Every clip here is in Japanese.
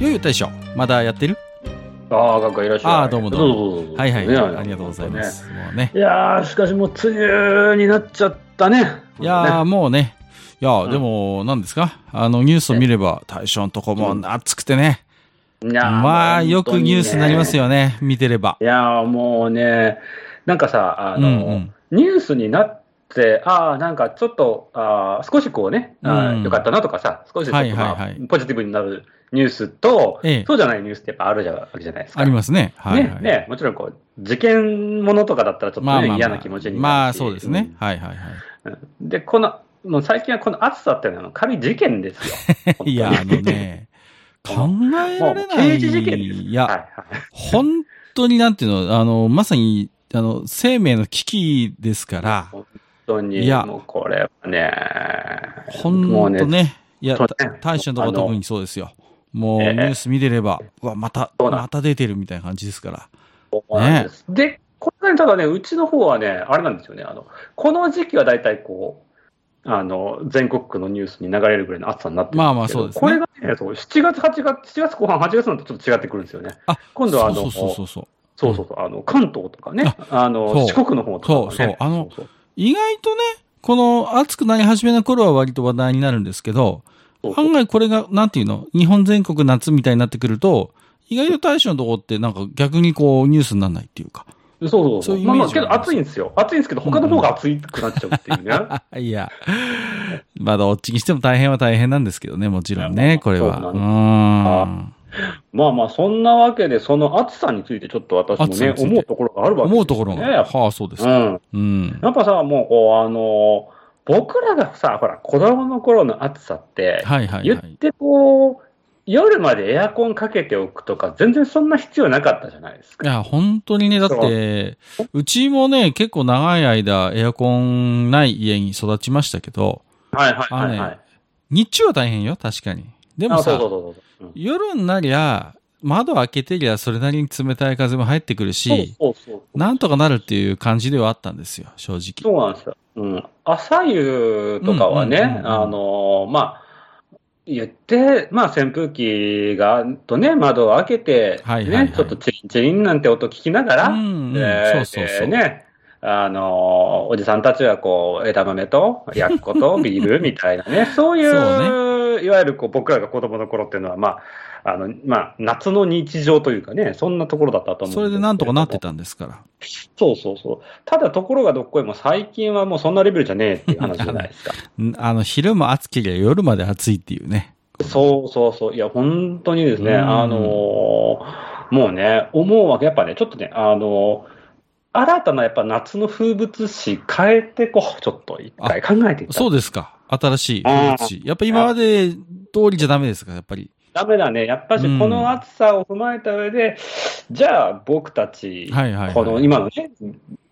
よいよ大将まだやってる？ああ、学科いらっしゃい。ああどうもどうもぞぞはいはい、ねありがとうございます、もうねいやー、しかしもう梅雨になっちゃったね。いやー、もうね。いやー、うんでも、何ですか？あの、ニュースを見れば、大将のとこも暑くてね。いやーまあ、よくニュースになります。よね。見てれば。いやー、もうね、なんかさ、あの、うんうんニュースになって、ああ、なんかちょっと、あー少しこうね、あーうんよかったなとかさ、少しちょっと、はいまあはいはいポジティブになるニュースと、ええそうじゃないニュースってやっぱあるじゃわけじゃないですか。ありますね。はい、はい。ね、ね、もちろんこう、事件ものとかだったらちょっとね、嫌な気持ちになるし。まあ、そうですね。うんはいはいはい。で、この、もう最近はこの暑さっていうのは、仮事件ですよ。いや、あのね、考えられない。もう刑事事件です。いや、はいはい。本当になんていうの、あの、まさに、あの、生命の危機ですから、本当に、いや。もうこれはね、本もう当ね、いや、大将のとこ特にそうですよ。もう、ええ。ニュース見てれば、うわ、また、また出てるみたいな感じですから。そうなんでこれね、ただね、うちの方はね、あれなんですよね、あの、この時期は大体こう、あの、全国区のニュースに流れるぐらいの暑さになってるんですけど、まあまあそうですね。これがね、そう7月、8月、7月後半、8月になるとちょっと違ってくるんですよね。あ、今度はあの、そうそうそうそう。そう。そうあの、関東とかね、あの、四国の方とか、ね。そうそう。あのそうそう意外とね、この暑くなり始めの頃は割と話題になるんですけど、そうそう案外これが、なんていうの日本全国夏みたいになってくると、意外と大将のとこってなんか逆にこうニュースにならないっていうか。そうそうそういうイまあまあ、けど暑いんですよ。暑いんですけど、他の方が暑くなっちゃうっていうね。いや、まあどっちにしても大変は大変なんですけどね、もちろんね、これは。そうん。まあまあ、そんなわけで、その暑さについてちょっと私もね、思うところがあるわけ思うところが。はあ、そうですか。うん。うん。やっぱさ、もう、こう、あの、僕らがさ、ほら、子供の頃の暑さって、はいはいはい。言ってこう、夜までエアコンかけておくとか、全然そんな必要なかったじゃないですか。いや、本当にね、だって、うちもね、結構長い間エアコンない家に育ちましたけど、はいはいはいはい。日中は大変よ、確かに。でもさ、夜になりゃ、窓開けてりゃそれなりに冷たい風も入ってくるし。なんとかなるっていう感じではあったんですよ、正直。そうなんですよ。うん。朝湯とかはね、あのーまあ、言って、まあ、扇風機が、とね、窓を開けて、ね、ちょっとチリンチリンなんて音聞きながら、うんそうそうそうでね、あのーおじさんたちはこう、枝豆と、やっこと、ビールみたいなね、そういう、そいわゆるこう僕らが子供の頃っていうのは、まあ、あの、まあ、夏の日常というかね、そんなところだったと思うそれでなんとかなってた。たんですから。そうそうそう。ただところがどっこいも最近はもうそんなレベルじゃねえっていう話じゃないですか。ん あの、昼も暑ければ夜まで暑いっていうね。そうそうそう。いや、本当にですね、うんあのーもうね、思うわけ、やっぱね、ちょっとね、あのー新たなやっぱ夏の風物詩変えてこう、ちょっと一回考えていった。そうですか。新しい。やっぱ今まで通りじゃダメですか、やっぱり。ダメだね。やっぱしうんこの暑さを踏まえた上で、じゃあ僕たち、はいはいはいこの今のね、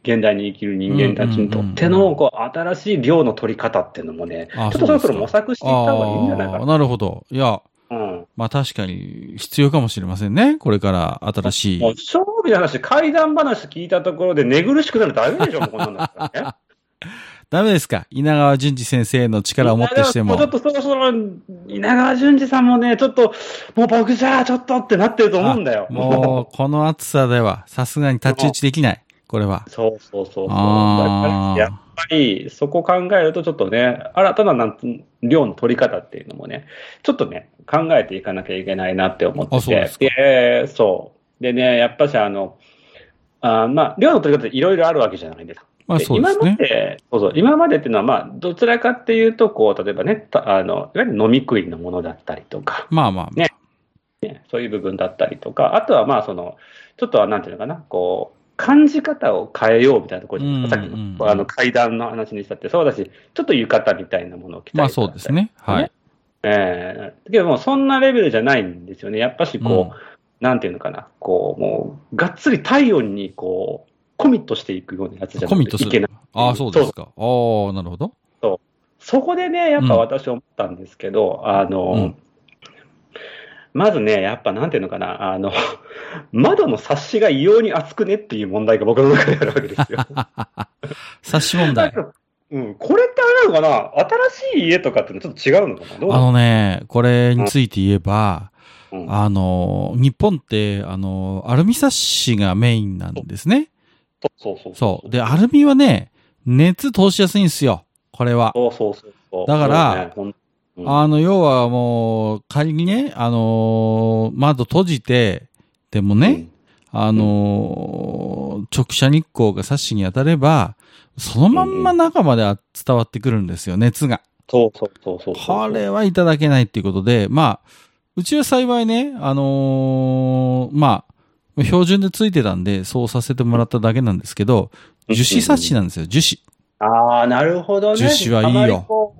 現代に生きる人間たちにとってうんうんうんの、こう、新しい量の取り方っていうのもね、あちょっとそろそろ模索していった方がいいんじゃないかな。なるほど。いや、うん。まあ確かに必要かもしれませんね。これから新しい。もう、正味の話、怪談話聞いたところで寝苦しくなるとダメでしょ、こんなんだったらね。ダメですか？稲川淳二先生の力をもってしてももちょっとそろそろ、稲川淳二さんもね、ちょっと、もう僕じゃあちょっとってなってると思うんだよ。あもう、この暑さでは、さすがに太刀打ちできない。これは。そうそうそうそう。やっぱり、そこ考えると、ちょっとね、新たななんつ量の取り方っていうのもね、ちょっとね、考えていかなきゃいけないなって思ってて。あそうですか？でそう。でね、やっぱし、あの、あーまあ、量の取り方いろいろあるわけじゃないですか。まあで今まそうですね。で、そうそう、今までっていうのは、まあ、どちらかっていうと、こう、例えばね、たあの、いわゆる飲み食いのものだったりとか、まあまあ。ねそういう部分だったりとか、あとはまあ、その、ちょっとはなんていうのかな、こう、感じ方を変えようみたいなところうんで、さっきうんのあの階段の話にしたってそうだし、ちょっと浴衣みたいなものを着たりとかまあそうですね。はい。ええけどもうそんなレベルじゃないんですよね。やっぱしこう、うんなんていうのかな、こう、もう、がっつり体温にこう、コミットしていくようなやつじゃないコミットするといけない。。ああ、そうですか。ああ、なるほど。そこでね、やっぱ私思ったんですけど、あの、うんまずね、やっぱなんていうのかな、あの、窓の冊子が異様に厚くねっていう問題が僕の中であるわけですよ。冊子問題。うん、これってあれなのかな？新しい家とかってのちょっと違うのかな？あなの？のね、これについて言えば、うんあの、日本って、あの、アルミ冊子がメインなんですね。そうそうそう。で、アルミはね、熱通しやすいんですよ。これは。そうそうそうそう。だからねうんあの、要はもう、仮にね、あのー窓閉じて、でもね、あのー直射日光が冊子に当たれば、そのまんま中まで伝わってくるんですよ、熱が。そうそうそうそうそう。これはいただけないっていうことで、まあ、うちは幸いね、あのーまあ、標準でついてたんで、そうさせてもらっただけなんですけど、樹脂冊子なんですよ、樹脂。ああ、なるほどね。樹脂はいいよ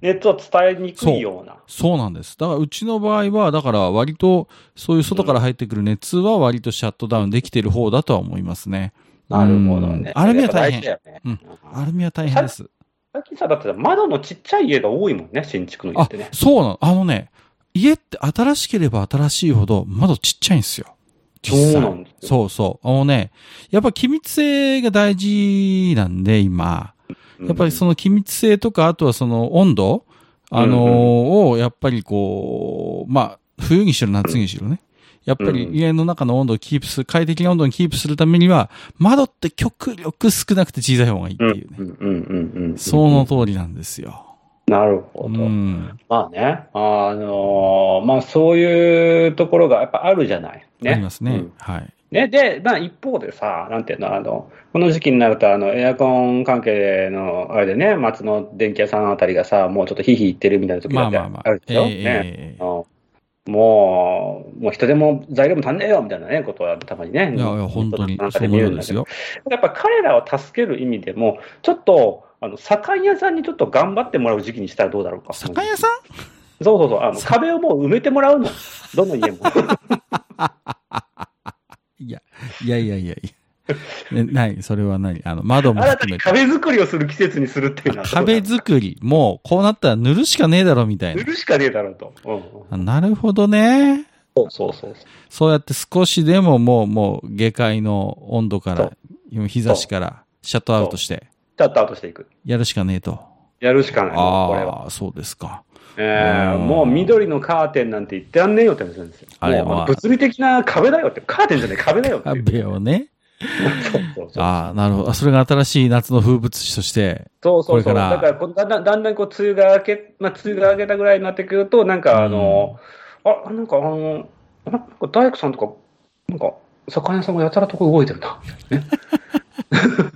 熱を伝えにくいような。そうなんです。だからうちの場合は、だから割と、そういう外から入ってくる熱は割とシャットダウンできてる方だとは思いますね。なるほどね。うんアルミは大変。うんアルミは大変です。最近さ、だって窓のちっちゃい家が多いもんね、新築の家あってね、。そうなの。あのね、家って新しければ新しいほど窓ちっちゃいんですよ。実際そうそうそう。あのね、やっぱ機密性が大事なんで、今。やっぱりその機密性とか、あとはその温度、あのーを、やっぱりこう、まあ、冬にしろ夏にしろね。やっぱりうん家の中の温度をキープする、快適な温度にキープするためには、窓って極力少なくて小さい方がいいってうんいうね。うんうんうんうん。その通りなんですよ。なるほうど。ん。まあね、あのーまあそういうところがやっぱあるじゃない。ね。ありますね。うんはい。ね、で、まあ一方でさ、なんていうの、あの、この時期になると、あの、エアコン関係の、あれでね、松の電気屋さんあたりがさ、もうちょっとヒーヒー言ってるみたいな時だってまあまあまあある。でしょ、ええね。もう、もう人でも材料も足んねえよみたいなね、ことはたまにね。いやいや、本当になんか見るんですよ。やっぱ彼らを助ける意味でも、ちょっと、あの、左官屋さんにちょっと頑張ってもらう時期にしたらどうだろうか。酒屋さん？そうそうそう。あの、壁をもう埋めてもらうの。どの家も。いや、いやいやいやいや。ね、ない、それは何あの、窓も含めて。に壁作りをする季節にするっていうのは。壁作り、もう、こうなったら塗るしかねえだろ、みたいな。塗るしかねえだろうと。うんうんあなるほどね。そうそうそう。そうやって少しでももう、もう、下界の温度かそら、日差しから、シャットアウトして、シャットアウトしていく。やるしかねえと。やるしかない。これは。ああ、そうですか。えーうんもう緑のカーテンなんて言ってやんねえよって話なんですよ。あれは物理的な壁だよって。カーテンじゃねえ壁だよっていう。壁をね。ああ、なるほど。あそれが新しい夏の風物詩として。そうそうそう。だからだんだん、だんだんこう、梅雨が明け、まあ、梅雨が明けたぐらいになってくると、なんかあの、あ、なんかあの、あなんか大工さんとか、なんか、魚屋さんがやたらとこ動いてるな。ね、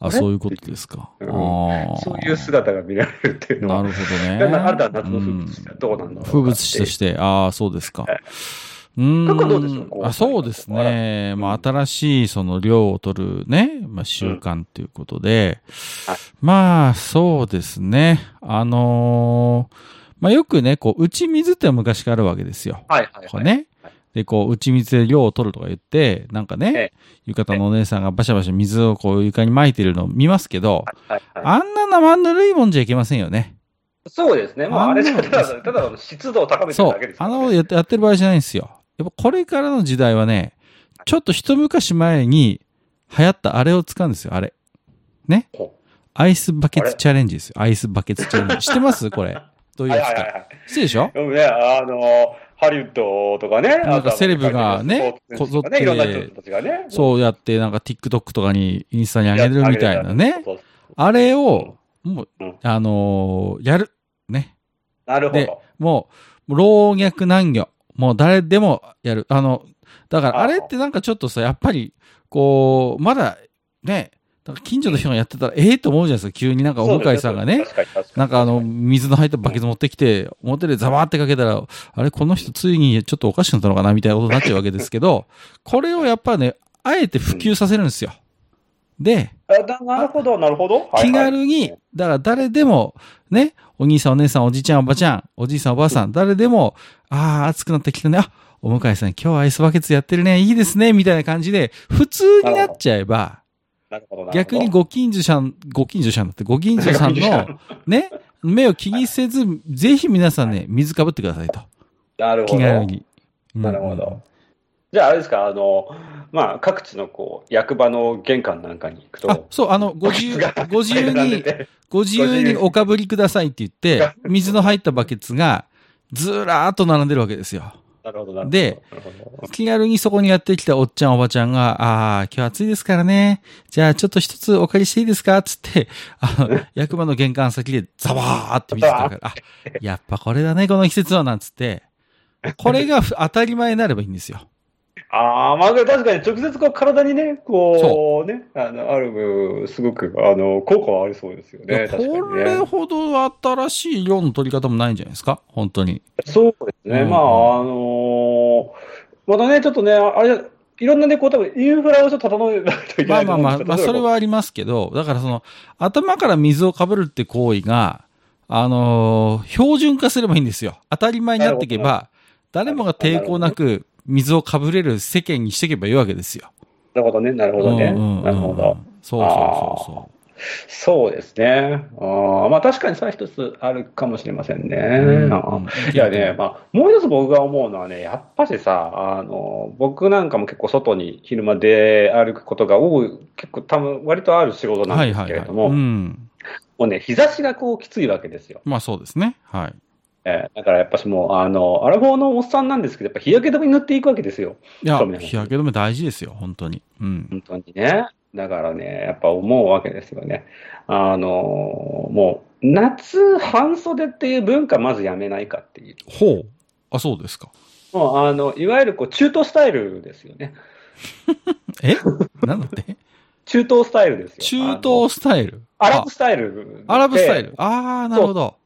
あ、そういうことですか。うんああ。そういう姿が見られるっていうのは。なるほどね。だからあなたは夏の風物詩はどうなんだろう風物詩として、ああ、そうですか。過去どうでしょう？あそうですね。まあ、新しいその量を取るね、まあ、習慣ということで、はいまあ、そうですね。あのーまあ、よくね、こう、打ち水って昔からあるわけですよ。はいはいはい。これねはい。で、こう、打ち水で量を取るとか言って、なんかねええ、浴衣のお姉さんがバシャバシャ水をこう床に撒いてるのを見ますけど、はいはいあんな生ぬるいもんじゃいけませんよね。そうですね。まあ、あれじゃただ、ただの湿度を高めてるそうだけで。すからねあの、やってやってる場合じゃないんですよ。やっぱこれからの時代はね、ちょっと一昔前に流行ったあれを使うんですよ、あれ。ねほ。アイスバケツチャレンジですよ。アイスバケツチャレンジ。知ってます？これ。どういうやつか。はいはいはいはい。知ってるでしょ？でもね、あの、ハリウッドとかね、なんかセレブがねスポーツ選手とかねいろんな人たちがね。そうやってなんか TikTok とかにインスタに上げるみたいなね。あれを、もううん、あのーやる。ね。でなるほど。もう、老若男女、もう誰でもやる。あの、だからあれってなんかちょっとさ、やっぱり、こう、まだ、ね、なんか近所の人がやってたら、ええと思うじゃないですか。急になんかお向かいさんがね。なんかあの、水の入ったバケツ持ってきて、表でザバーってかけたら、あれ、この人ついにちょっとおかしくなったのかなみたいなことになっちゃうわけですけど、これをやっぱね、あえて普及させるんですよ。で、あななるほど、なるほど。気軽に、だから誰でも、ね、お兄さんお姉さんおじいちゃんおばちゃん、おじいさんおばあさん、誰でも、ああ、暑くなってきたね。あ、お向かいさん今日はアイスバケツやってるね。いいですね。みたいな感じで、普通になっちゃえば、逆にご近所さん、ご近所さんだって、ご近所さんの、ね、目を気にせず、ぜひ皆さんね、水かぶってくださいと。なるほど。気軽に。うんなるほど。じゃあ、あれですか、あの、まあ、各地のこう、役場の玄関なんかに行くと、あ、そう、あの、ご自由、ご自由に、ご自由におかぶりくださいって言って、水の入ったバケツがずらーっと並んでるわけですよ。なるほど、なるほど。で気軽にそこにやってきたおっちゃんおばちゃんが、ああ、今日暑いですからね。じゃあちょっと一つお借りしていいですか？つって、あの、役場の玄関先でザバーって水かかる。あ、やっぱこれだね、この季節は、なんつって。これがふ当たり前になればいいんですよ。ああ、まあ、確かに直接こう体にね、こう、ね、あの、ある、すごく、あの、効果はありそうですよね。いや確かにこれね。ほど新しい量の取り方もないんじゃないですか？本当に。そうですね。うんまあ、あのーまだね、ちょっとね、あれ、いろんなね、こう、多分インフラをちょっと整えないといけまあまあまあ、ないと思うんですよまあそれはありますけど、だからその、頭から水をかぶるって行為が、あのー標準化すればいいんですよ。当たり前になっていけば、誰もが抵抗なく水をかぶれる世間にしていけばいいわけですよ。なるほどね、なるほどね。なるほど。そうそうそそうですね。あーまあ確かにそれは一つあるかもしれませんね。うんいやね、まあ、もう一つ僕が思うのはね、やっぱしさ、あの、僕なんかも結構外に昼間で歩くことが多い、結構多分割とある仕事う。なんですはいはいはい。けれども、うん。もうね、日差しがこうきついわけですよ。まあそうですね。はい。えーだからやっぱしもう、あの、アラフォーのおっさんなんですけど、やっぱ日焼け止めに塗っていくわけですよ。いや日焼け止め大事ですよ、本当に。うん。本当にね。だからね、やっぱ思うわけですよね。あの、もう、夏半袖っていう文化まずやめないかっていう。ほう。あ、そうですか。もう、あの、いわゆるこう、中東スタイルですよね。え？なんだって？中東スタイルですよ。中東スタイルアラブスタイル。アラブスタイル。。ああ、なるほど。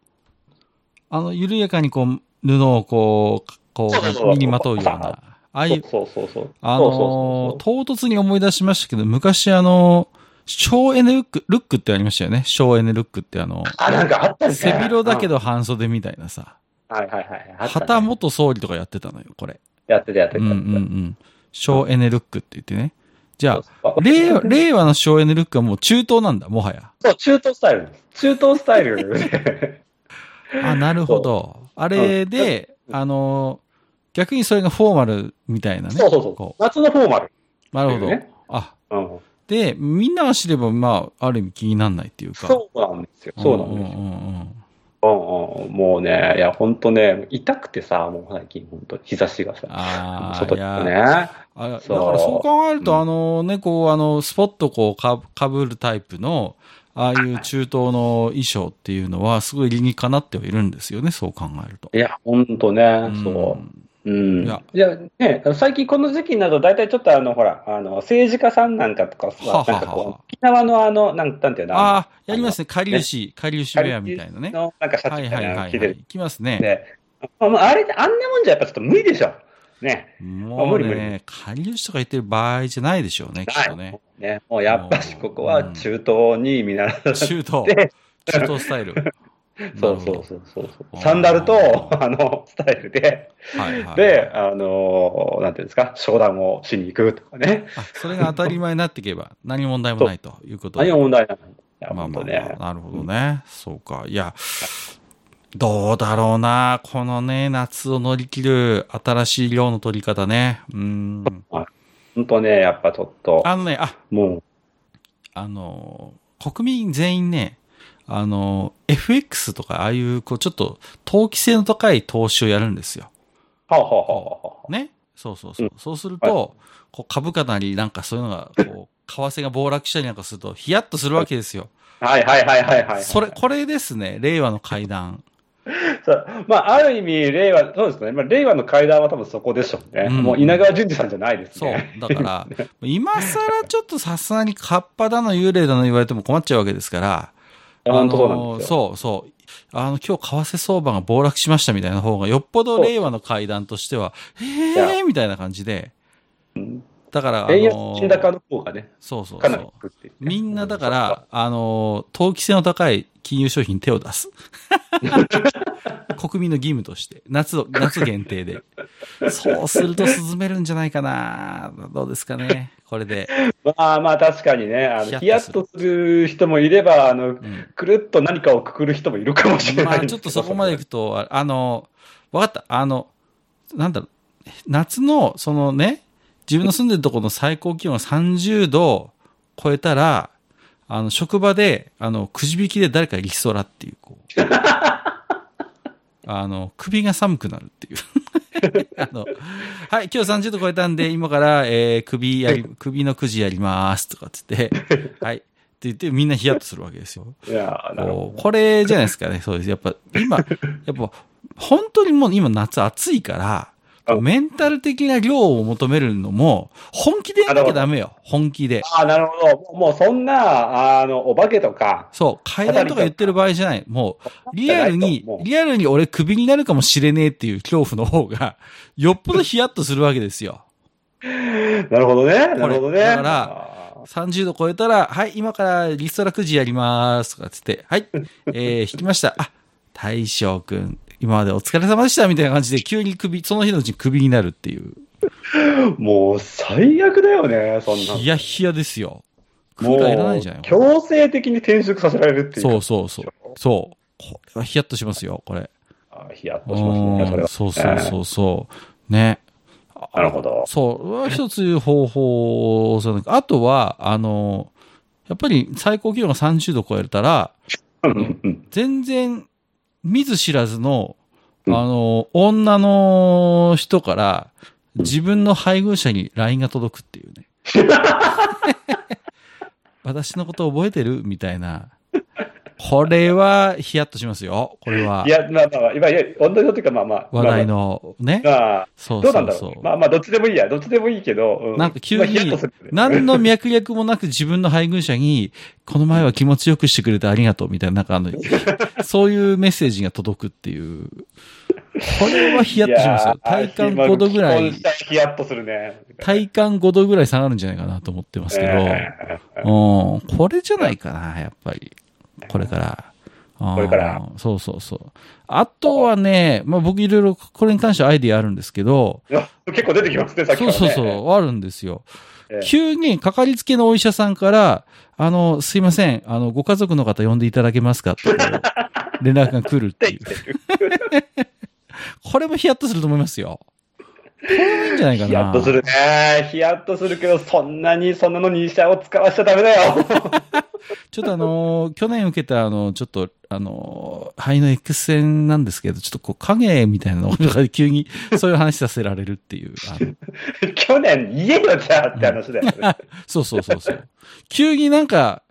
あの、緩やかにこう、布をこう、こそう身にまとうような。ああいう、そうそうそう。あの唐突に思い出しましたけど、昔あの、省エネルック、ルックってありましたよね。省エネルックってあの、あ、なんかあったんです背広だけど。ど半袖みたいなさ。はいはいはい。旗元総理とかやってたのよ、これ。やってたやってた。うんうんうん。省エネルックって言ってね。じゃあ、令和、令和の省エネルックはもう中東なんだ、もはや。そう、中東スタイル。中東スタイルで。あ、なるほど。あれで、あの、逆にそれがフォーマルみたいなね。そうそうそうこ。夏のフォーマル。うなるほど。ねあ、うん。で、みんなが知れば、まあ、ある意味気にならないっていうか。そうなんですよ。そうなんですよ。うんうんうんうんうん、もうね、いや、本当ね、痛くてさ、もう最近、本当日差しがさ、あ外にね。や、あだかそうらそう考えると、うんあのね、こう、あの、スポットこうか、かぶるタイプの、ああいう中東の衣装っていうのは、すごい理にかなってはいるんですよね、そう考えると。いや、本当ね、そう。んうん。いやいや、ね、最近この時期になると、大体ちょっとあの、ほら、あの、政治家さんなんかとかさ、はははなんかこう、沖縄のあの、なんなんていうのああ、やりますね、かりゆし、かりゆしウェアみたいなね。の、なんかシャはいツみたはいいはい、はい。なの着てる。きますね。で、まあまあ、あれで、あんなもんじゃやっぱちょっと無理でしょ。ね。もう無理無理ね、かりゆしとか言ってる場合じゃないでしょうね、きっとね。ね。もうやっぱし、ここは中東に見習う。中東、で 中東スタイル。そうそうそうそうサンダルと、あの、スタイルで、はいはい。で、あの、なんていうんですか、商談をしに行くとかね。あ、それが当たり前になっていけば、何も問題もないということで。何も問題ない。まあまあ本当ね。まあ、なるほどね。そうか。いや、どうだろうな。このね、夏を乗り切る新しい量の取り方ね。うん。本当ね、やっぱちょっと、あのね、あ、もう、あの、国民全員ね、あの、FX とか、ああいう、こう、ちょっと、投機性の高い投資をやるんですよ。はあ、はあはあはあ、ね？そうそうそう。うんそうすると、こう株価なり、なんかそういうのが、こう、為替が暴落したりなんかすると、ヒヤッとするわけですよ。はいはいはいはいはい。それ、これですね、令和の階段。そうまあ、ある意味、令和、そうですね。まあ、令和の階段は多分そこでしょうね。うんもう稲川淳二さんじゃないですそうね。。だから、今更ちょっとさすがにカッパだの幽霊だの言われても困っちゃうわけですから、本当そう。そう。あの、今日為替相場が暴落しましたみたいな方が、よっぽど令和の階段としては、へやえーみたいな感じで、だから、あ円安の金高の方がね、そうそうそう。みんなだから、あの、投機性の高い金融商品に手を出す。国民の義務として。夏を、夏限定で。そうすると進めるんじゃないかなどうですかね。これで。まあまあ確かにね、あの、ヒヤッとする人もいれば、あの、うん。くるっと何かをくくる人もいるかもしれないまあちょっとそこまでいくと、ああの、わかった。あの、なんだろう。夏の、そのね、自分の住んでるところの最高気温が30度超えたら、あの、職場で、あの、くじ引きで誰かリストラっていう、こう。あの、首が寒くなるっていう。あの、はい、今日30度超えたんで、今から、えー、首やり、首のくじやります、とかつって、はい。って言って、みんなヒヤッとするわけですよ。いやこれじゃないですかね。そうです。やっぱ、今、やっぱ、本当にもう今夏暑いから、あメンタル的な量を求めるのも、本気でやんなきゃダメよ。本気で。ど。ああ、なるほど。もうそんな、あの、お化けとか、そう、階段とか言ってる場合じゃない。もう、リアルにリアルに俺クビになるかもしれねえっていう恐怖の方が、よっぽどヒヤッとするわけですよ。なるほどね。なるほどね。だから30度超えたら、はい、今からリストラくじやります。とかつって、はい、えー、引きました。あ、大将くん、今までお疲れ様でしたみたいな感じで、急に首、その日のうちに首になるっていう。もう最悪だよね、そんなの。ヒヤヒヤですよ。クもーラーいらないんじゃないう、強制的に転職させられるっていう。そうそうそう。そう。これはヒヤッとしますよ、これ。あヒヤッとしますね、それは。そうそうそうそう。ね。なるほど。そう。一つ方法あとは、あの、やっぱり最高気温が30度超えたら、全然見ず知らずの、あうんの、女の人から自分の配偶者に LINE が届くっていうね。私のこと覚えてる？みたいな。これはヒヤッとしますよ。これはいや、まあまあ、今、いや、女のというか、まあまあ。話題のね。まあ。まあ、そうそうそうなんだろう。。まあまあ、どっちでもいいや。どっちでもいいけど。うなんか急に何の脈略もなく自分の配偶者に、この前は気持ちよくしてくれてありがとうみたいな、なんかあの、そういうメッセージが届くっていう。これはヒヤッとしますよ。体感5度ぐらい、ヒヤッとするね。体感5度ぐらい下がるんじゃないかなと思ってますけど、えうん、これじゃないかな、やっぱり。これから。これから。そうそうそう。あとはね、まあ僕いろいろこれに関してはアイディアあるんですけど、ー結構出てきますね、さっきね。そうそうそう、あるんですよ。ええ急にかかりつけのお医者さんから、あの、すいません、あの、ご家族の方呼んでいただけますか？っ て連絡が来るっていう。これもヒヤッとすると思いますよ。これはいいんじゃないかな。ヒヤッとするね。ヒヤッとするけど、そんなに、そんなのに医者を使わしちゃダメだよ。ちょっとあのー去年受けたあの、ちょっと、あのー肺の X 線なんですけど、ちょっとこう影みたいなのが急にそういう話させられるっていう。去年言えよ、じゃあって話だよね。そうそうそうそう。急になんか、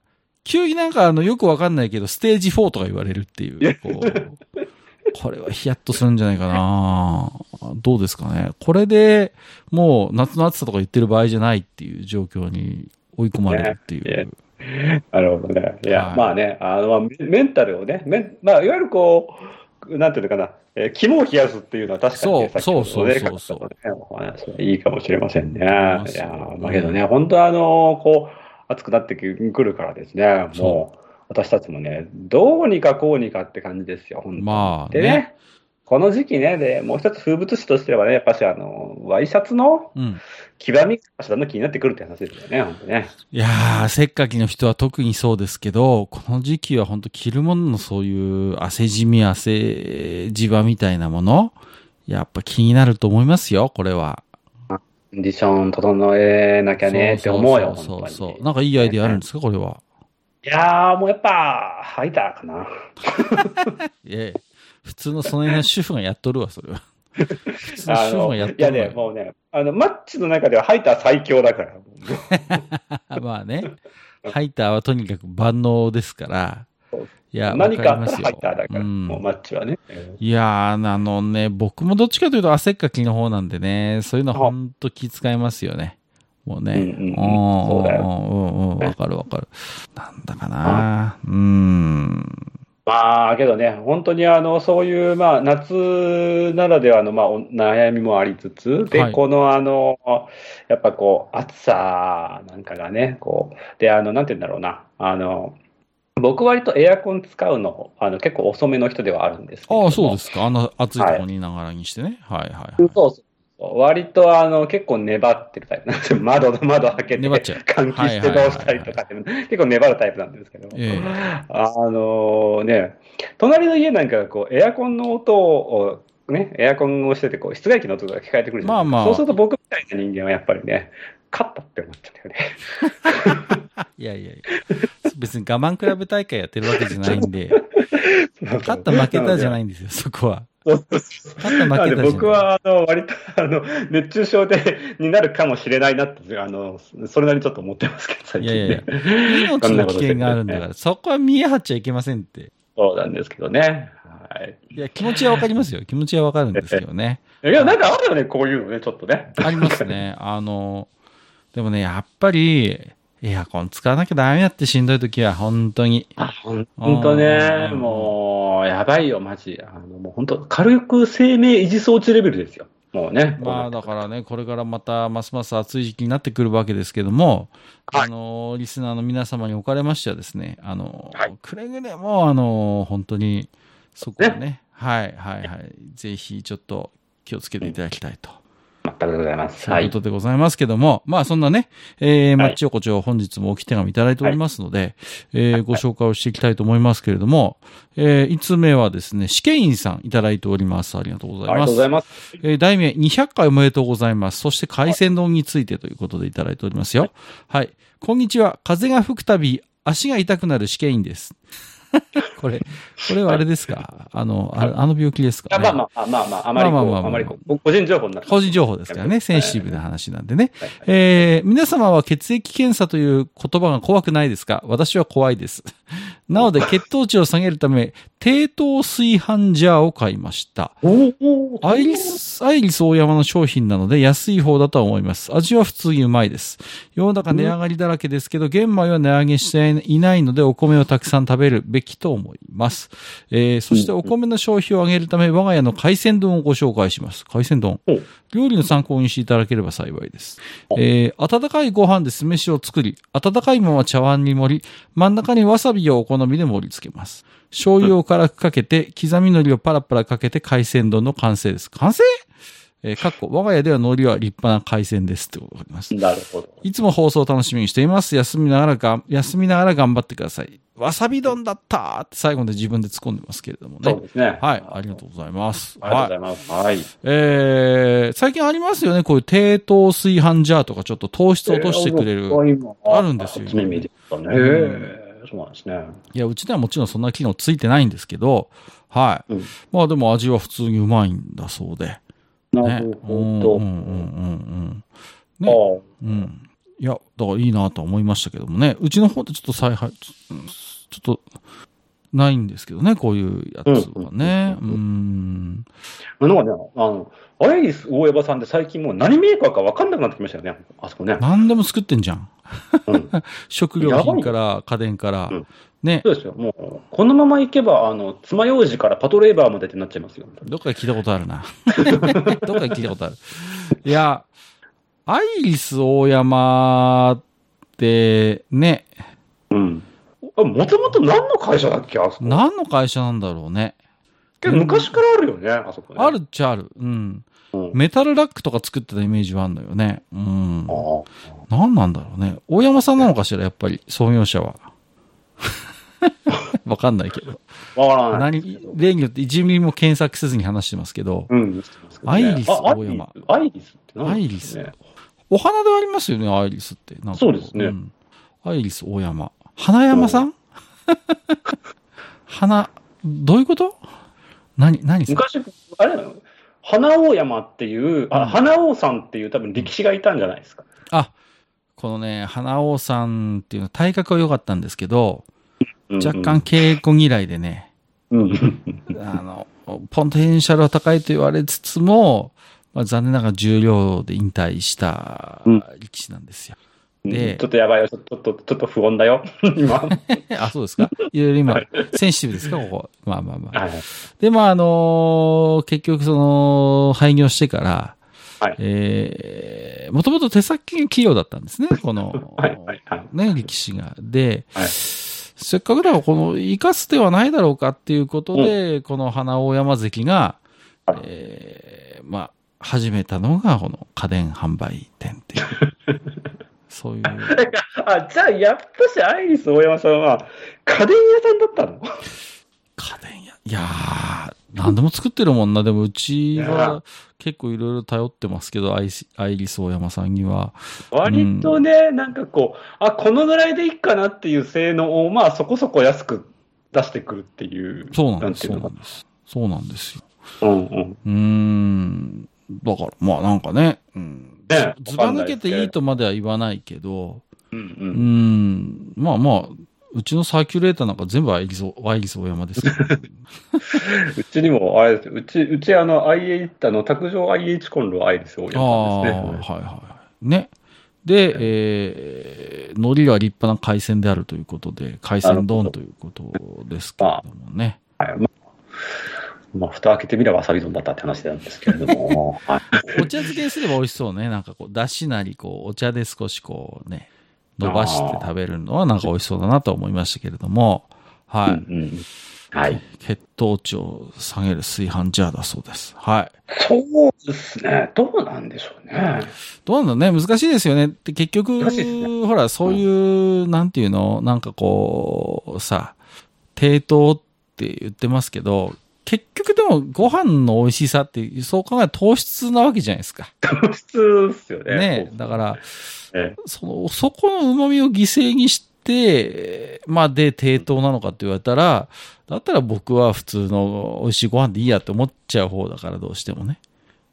急になんかあの、よくわかんないけど、ステージ4とか言われるっていう。こう これはヒヤッとするんじゃないかなどうですかね。これで、もう夏の暑さとか言ってる場合じゃないっていう状況に追い込まれるっていう。ねなるほどね。いや、はいまあね、あの、まあメメンタルをね、メンまあ、いわゆるこう、なんていうのかな、えー肝を冷やすっていうのは確かにね、そうそうそうそうそうねいいかもしれませんね。いや、まあけどね、本当あの、こう、暑くなってくるからですね、そもう、私たちもね、どうにかこうにかって感じですよ、本当に。まあでねね。この時期ね、で、もう一つ風物詩としてはね、やっぱしあの、ワイシャツのうん。極みがだんだん気になってくるって話ですよね、本当ね。いやー、せっかきの人は特にそうですけど、この時期は本当着るもののそういう汗じみ、汗じわみたいなもの、やっぱ気になると思いますよ、これは。コンディション整えなきゃねって思うよ、そうそう。そうそう。なんかいいアイディアあるんですか、これは。いやー、もうやっぱ、ハイターかな。ええ。普通のその辺の主婦がやっとるわ、それは。普通のあ主婦のがやっとるわいやね、もうね、あの、マッチの中ではハイター最強だから。まあね。ハイターはとにかく万能ですから。いや、何かあったらハイターだから、うんもうマッチはね。えいやー、あのね、僕もどっちかというと汗っかきの方なんでね、そういうのほんと気遣いますよね。もうね。うんうんうんそうだようんうんうん、わかるわかる。なんだかな。うーん。まあ、けどね、本当にあの、そういう、まあ、夏ならではの、まあ、お悩みもありつつ、で、はいこのあの、やっぱこう、暑さなんかがね、こう、で、あの、なんて言うんだろうな、あの、僕割とエアコン使うの、あの、結構遅めの人ではあるんですけれどもああ、そうですか。あの暑いところにいながらにしてね。はい、はい、はい。そうそう。割とあの結構粘ってるタイプなんですよ。窓の窓開けて、粘っちゃう換気してどうしたりとかって、結構粘るタイプなんですけど、ええあのね、隣の家なんかがこうエアコンの音を、ね、エアコンをしててこう、室外機の音が聞こえてくるじゃないですか。まあまあそうすると僕みたいな人間はやっぱりね、勝ったって思っちゃうよね。いやいやいや。別に我慢比べ大会やってるわけじゃないんで、勝った負けたじゃないいんですよ、そこは。僕は、あの、割と、あの、熱中症で、になるかもしれないなって、あの、それなりにちょっと思ってますけど、最近、ね。いやいや、命の危険があるんだから、そこは見え張っちゃいけませんって。そうなんですけどね。はい。いや、気持ちはわかりますよ。気持ちはわかるんですけどね。いや、なんかあるよね、こういうのね、ちょっとね。ありますね。あの、でもね、やっぱり、エアコン使わなきゃダメだってしんどい時は、本当に。あ、ほんとね、うんもう、やばいよ、マジ。あの、もう本当軽く生命維持装置レベルですよ。もうね。まあだからね、これからまたますます暑い時期になってくるわけですけども、はいあの、リスナーの皆様におかれましてはですね、あの、はいくれぐれも、あの、本当に、そこはね、はいはいはい、ぜひちょっと気をつけていただきたいと。全くでございます。そうはいいうことでございますけども、まあそんなね、えー、マッチ横丁本日も置き手紙いただいておりますので、えーご紹介をしていきたいと思いますけれども、えー、5つ目はですね、試験員さんいただいております。ありがとうございます。ありがとうございます。えー題名200回おめでとうございます。そして海鮮丼についてということでいただいておりますよ。はい。こんにちは。風が吹くたび足が痛くなる試験員です。これ、これはあれですか？あの、ああの病気ですか、あね、まあまあ、まあまあ、あまりこう、まあまあまあ個人情報になる。個人情報ですからね、センシティブな話なんでね。はい。えー皆様は血液検査という言葉が怖くないですか？私は怖いです。なので、血糖値を下げるため、低糖炊飯ジャーを買いました。アイリス、アイリス大山の商品なので安い方だとは思います。味は普通にうまいです。世の中値上がりだらけですけど、玄米は値上げしていないので、お米をたくさん食べるべきと思います。えーそしてお米の消費を上げるため、我が家の海鮮丼をご紹介します。海鮮丼お。料理の参考にしていただければ幸いです。えー温かいご飯で酢飯を作り、温かいまま茶碗に盛り、真ん中にわさびをお好みで盛り付けます。醤油を辛くかけて、刻み海苔をパラパラかけて海鮮丼の完成です。完成？えーかっこ、我が家では海苔は立派な海鮮ですってことがあります。なるほど。いつも放送を楽しみにしています。休みながらが、休みながら頑張ってください。わさび丼だったーって最後で自分で突っ込んでますけれどもね。そうですね。はい、ありがとうございます。ありがとうはい。ございます。はい。えー、最近ありますよね、こういう低糖炊飯ジャーとかちょっと糖質を落としてくれる。あるんですよね。へえ、そうなんですね。いや、うちではもちろんそんな機能ついてないんですけど、はい。うんまあでも味は普通にうまいんだそうで。ね。なるうんうんうんほうんうん。ど。ねあうん。いや、だからいいなとは思いましたけどもね。うちの方でちょっと再配、ちょっと、ないんですけどね、こういうやつはね。ううんなんかね、あの、アイリス大山さんって最近もう何メーカーか分かんなくなってきましたよね。あそこね。何でも作ってんじゃん。うん。食料品から家電からうん。ね。そうですよ。もう、このままいけば、あの、爪楊枝からパトレーバーまでってなっちゃいますよ。どっかで聞いたことあるな。どっかで聞いたことある。いや、アイリス大山って、ね、うん。もともと何の会社だっけあそこ？何の会社なんだろうね。けど昔からあるよね、あそこね。あるっちゃある。うん。うん。メタルラックとか作ってたイメージはあるのよね。うん。あ何なんだろうね。大山さんなのかしら、やっぱり、創業者は。わかんないけど。あ。わからない。何、例によって1ミリも検索せずに話してますけど、うん。ねアイリスあ大山アイリス？って何アイリスね。お花ではありますよね、アイリスって。そうですねんアイリス大山。花山さん？花、どういうこと？何、何昔、あれなの？花王山っていう、あ、うん。花王さんっていう多分力士がいたんじゃないですか。あ、このね、花王さんっていうのは体格は良かったんですけど、うん若干稽古嫌いでね、うん。あの、ポンテンシャルは高いと言われつつも、まあ、残念ながら重量で引退したうん。力士なんですよ。でちょっとやばいよ。ちょっと、ちょっと、ちょっと不穏だよ。今。あ、そうですか？いろいろ今、センシティブですか？ここ。まあまあまあ。はい。で、まああの結局その、廃業してから、はいえー、もともと手先が器用だったんですね、この、はい、はい、はい。ね、力士が。で、はいせっかくだからこの、生かす手はないだろうかっていうことで、この花尾山関が、はいえー、まあ、始めたのが、この家電販売店っていう。そういう。あ、じゃあ、やっぱしアイリス大山さんは、家電屋さんだったの？家電屋。いやー、何でも作ってるもんな。でもうちは結構いろいろ頼ってますけど、アイスアイリス大山さんには。割とね、なんかこう、あ、このぐらいでいいかなっていう性能を、まあそこそこ安く出してくるっていう。そうなんです。そううなんです。そうなんですよ。うんうん。うーん。だから、まあなんかね、うん。ねずば抜けていいとまでは言わないけど、うんうん。ん。まあまあ、うちのサーキュレーターなんか全部アイリス、アイリス大山ですから。うちにも、あれですようち、うちあの IH、あの、卓上 IH コンロアイリス大山はいですね。はいはい。ね。で、えー、海苔は立派な海鮮であるということで、海鮮丼ということですけれどもね。はい。まあ、まあ、蓋開けてみればわさび丼だったって話なんですけれども。はい。お茶漬けにすれば美味しそうね。なんかこう、だしなり、こう、お茶で少しこうね、伸ばして食べるのはなんか美味しそうだなと思いましたけれども、はい。うんうんはい。血糖値を下げる炊飯ジャーだそうです。はい。そうですね。どうなんでしょうね。どうなんだね難しいですよね。って結局、ねほら、そういう、なんていうのなんかこう、さ、低糖って言ってますけど、結局でもご飯の美味しさって、そう考えると糖質なわけじゃないですか。普通ですよね。ねだから、えその、そこの旨味を犠牲にして、まあ、で、低糖なのかって言われたら、だったら僕は普通の美味しいご飯でいいやって思っちゃう方だから、どうしてもね。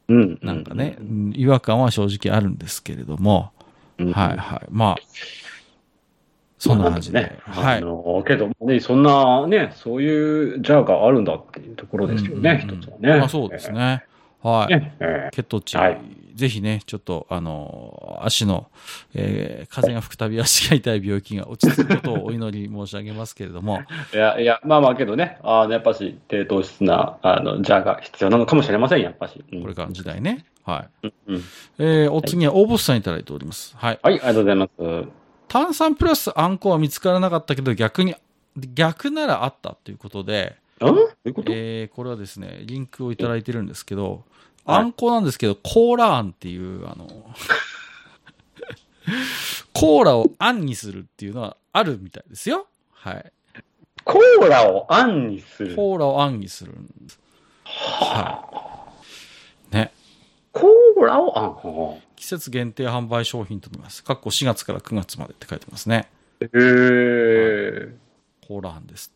うん。なんかね、うん違和感は正直あるんですけれども、うん。はいはい。まあ、そんな感じで。ね。はい。あの、けど、ね、そんなね、そういうジャーがあるんだっていうところですよね、うんうんうん一つはね。まあそうですね。はい。ね。え血糖値、はいぜひね、ちょっと、あの、足の、えー風が吹くたび足が痛い病気が落ち着くことをお祈り申し上げますけれども、え いや、いや、まあまあけどね、あの、やっぱし、低糖質な、あの、ジャーが必要なのかもしれません、やっぱし。うんこれからの時代ね。はい。うんうんえーお次は大ボスさんいただいております。はい。はい、ありがとうございます。炭酸プラスあんこは見つからなかったけど、逆に、逆ならあったということで、え？ーこれはですね、リンクをいただいてるんですけど、はいあんこなんですけど、コーラあんっていう、あの、コーラをあんにするっていうのはあるみたいですよ。はい。コーラをあんにする？コーラをあんにするんです。はい。ね。コーラをあん？は季節限定販売商品となります。かっこ4月から9月までって書いてますね。あへー。コーラあんです。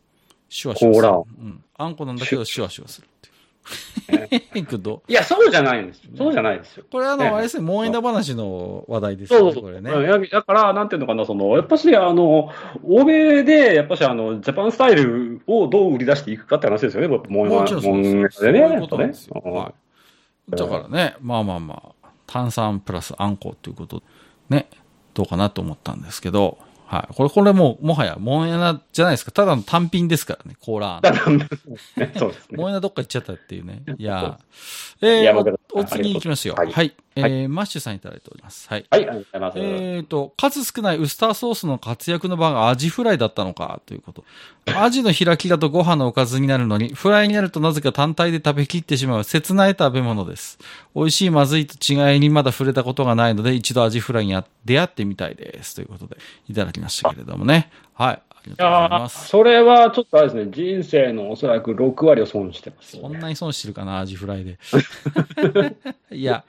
シュワシュワする。コーラうん。あんこなんだけどシュワシュワするっていう。いや、そうじゃないんですよ。そうじゃないですよ。これあの、ねあれですね、モエダ話の話題ですよね、そうそうそう。これね。だから、なんていうのかな、その、やっぱし、あの、欧米で、やっぱし、あの、ジャパンスタイルをどう売り出していくかって話ですよね、もう、ももちろんそうです。そう。いうことなんですよ。うんはい。だからね、まあまあまあ、炭酸プラスあんこということ、ね、どうかなと思ったんですけど、はい。これ、これもう、もはや、モンエナじゃないですか。ただの単品ですからね、コーラあん。だからねそうですね。モンエナどっか行っちゃったっていうね。いやいえーお、お次行きますよ。ははいい。えーマッシュさんいただいております。はい。はい、ありがとうございます。えっ、と、数少ないウスターソースの活躍の場がアジフライだったのかということ。アジの開きだとご飯のおかずになるのに、フライになるとなぜか単体で食べきってしまう切ない食べ物です。美味しいまずいと違いにまだ触れたことがないので、一度アジフライに出会ってみたいです。ということで、いただきましたけれどもね。はい。ありがとうございます。それはちょっとあれですね、人生のおそらく6割を損してますよね、そんなに損してるかな、アジフライで。いや、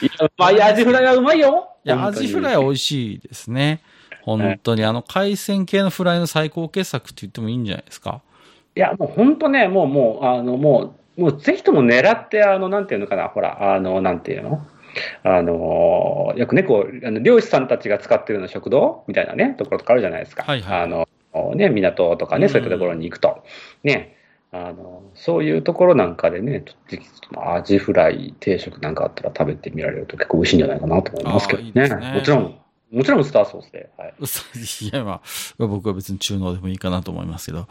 いや、まあ、アジフライはうまいよ。いや、アジフライは美い。味しいですね。本当に、あの、海鮮系のフライの最高傑作って言ってもいいんじゃないですか？いや、もう本当ね、もう、もう、あの、もう、もうぜひとも狙って、あの、なんていうのかな、ほら、あの、なんていうの？あの、よくね、こう、あの漁師さんたちが使ってるような食堂みたいなね、ところとかあるじゃないですか。はいはいあの、ね、港とかね、うんそういったところに行くと。ね。あの、そういうところなんかでね、ちょっとアジフライ定食なんかあったら食べてみられると結構美味しいんじゃないかなと思いますけどね。いいねもちろん、もちろんウスターソースで。はい。いや、まあ、僕は別に中濃でもいいかなと思いますけど。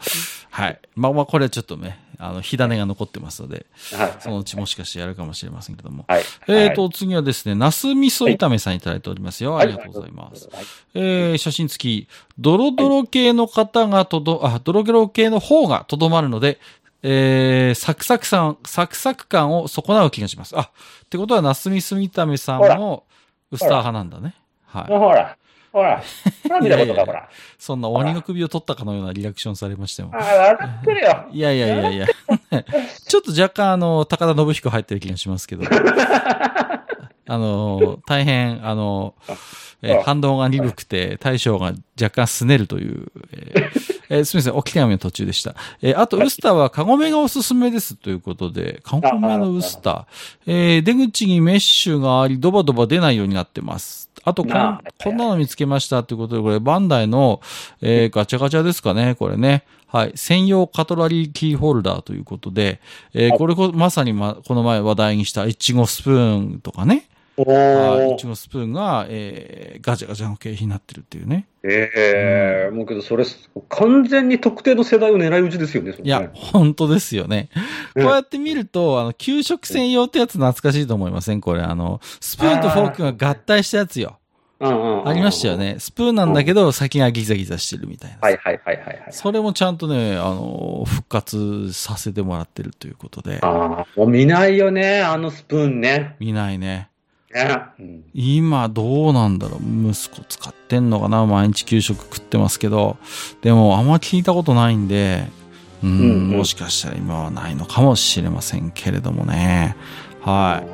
はい。まあまあ、これはちょっとね、あの、火種が残ってますので、はい。そのうちもしかしてやるかもしれませんけども。はい。えーと、次はですね、ナス味噌炒めさんいただいておりますよ。ありがとうございます。はい。えー、写真付き、ドロドロ系の方がとど、あ、ドロドロ系の方がとどまるので、えー、サクサクさん、サクサク感を損なう気がします。あ、ってことは、ナス味噌炒めさんも、ウスター派なんだね。はい。ほら、ほら、ほら見たことか、ほら。そんな鬼の首を取ったかのようなリアクションされましてもあ。あ、笑ってるよ。いやいやいやいや。ちょっと若干あの、高田信彦入ってる気がしますけど。あの、大変、あの、えー反動が鈍くて、大将が若干すねるという、えーえーすみません、おき手紙の途中でした。えーあと、ウスターはカゴメがおすすめですということで、カゴメのウスター。えー出口にメッシュがあり、ドバドバ出ないようになってます。あとここんなの見つけましたということで、これ、バンダイの、えーガチャガチャですかね、これね。はい。専用カトラリーキーホルダーということで、えーはいこれこ、まさに、ま、この前話題にしたイチゴスプーンとかね。おはい。ーイチゴスプーンが、えーガチャガチャの景品になってるっていうね。ええもうけど、それ、完全に特定の世代を狙い撃ちですよね、いや、本当ですよね。こうやって見ると、あの、給食専用ってやつ懐かしいと思いません？これ、あの、スプーンとフォークが合体したやつよ。うんうんうんありましたよ。ね。スプーンなんだけど、先がギザギザしてるみたいな。はいはいはいはいはい。それもちゃんとね、あの、復活させてもらってるということで、ああ、もう見ないよね、あのスプーンね。見ないね。ね。うん今どうなんだろう息子使ってんのかな毎日給食食ってますけど。でもあんま聞いたことないんで、うん、うんうんもしかしたら今はないのかもしれませんけれどもね。はい。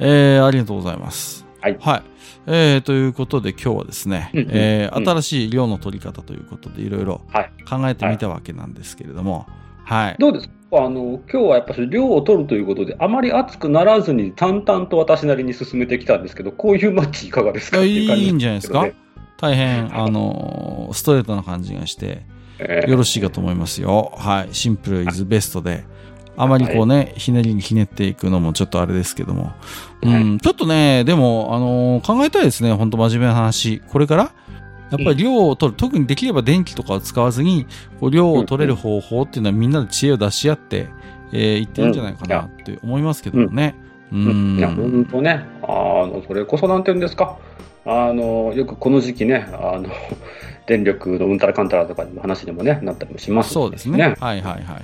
えー、ありがとうございます。はいはい。えー、ということで今日はですね、うんうんえーうん新しい量の取り方ということでいろいろはい考えてみたわけなんですけれども、はい。どうですか？あの、今日はやっぱり量を取るということで、あまり熱くならずに淡々と私なりに進めてきたんですけど、こういうマッチいかがですか？いいいんじゃないですか？大変、あのーストレートな感じがして、えよろしいかと思いますよ。はい。シンプルイズベストで。あまりこうね、ひねりにひねっていくのもちょっとあれですけども。うん、ちょっとね、でも、あのー考えたいですね。本当真面目な話。これからやっぱり量を取る、特にできれば電気とかを使わずに、こう量を取れる方法っていうのはみんなで知恵を出し合って、えー、いっていいんじゃないかなって思いますけどもね。ううんん。いや、本当ね、あの、それこそなんて言うんですか、あの、よくこの時期ね、あの、電力のうんたらかんたらとかの話でもね、なったりもしますそうですね。はいはいはいはい。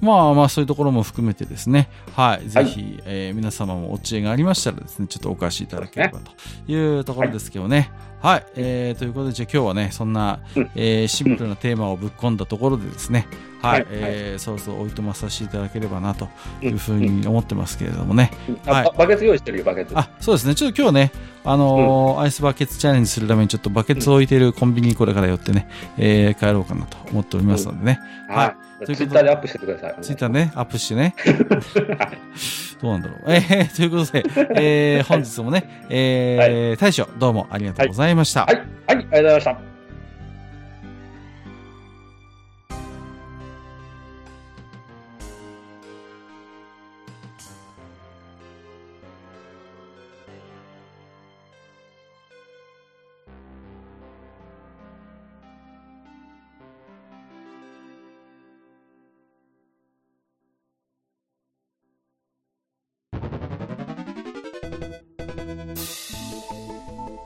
まあまあそういうところも含めてですね、はい、ぜひ、えー皆様もお知恵がありましたらですね、ちょっとお貸しいただければというところですけどね。はい、えー、ということで、じゃあ今日はね、そんな、うん。えーシンプルなテーマをぶっ込んだところでですね、はい、はい。えーそろそろおいとまさせていただければなというふうに思ってますけれどもね。はい。あババケツ用意してるよ、バケツ。あ、そうですね。ちょっと今日ね、あのーアイスバケツチャレンジするためにちょっとバケツを置いているコンビニにこれから寄ってね、えー帰ろうかなと思っておりますのでね。うことでツイッターでアップしてください。ツイッターね、アップしてね。はいどうなんだろう。えー、ということで、えー、本日もね、えー大将、どうもありがとうございました。はい、はい、ありがとうございました。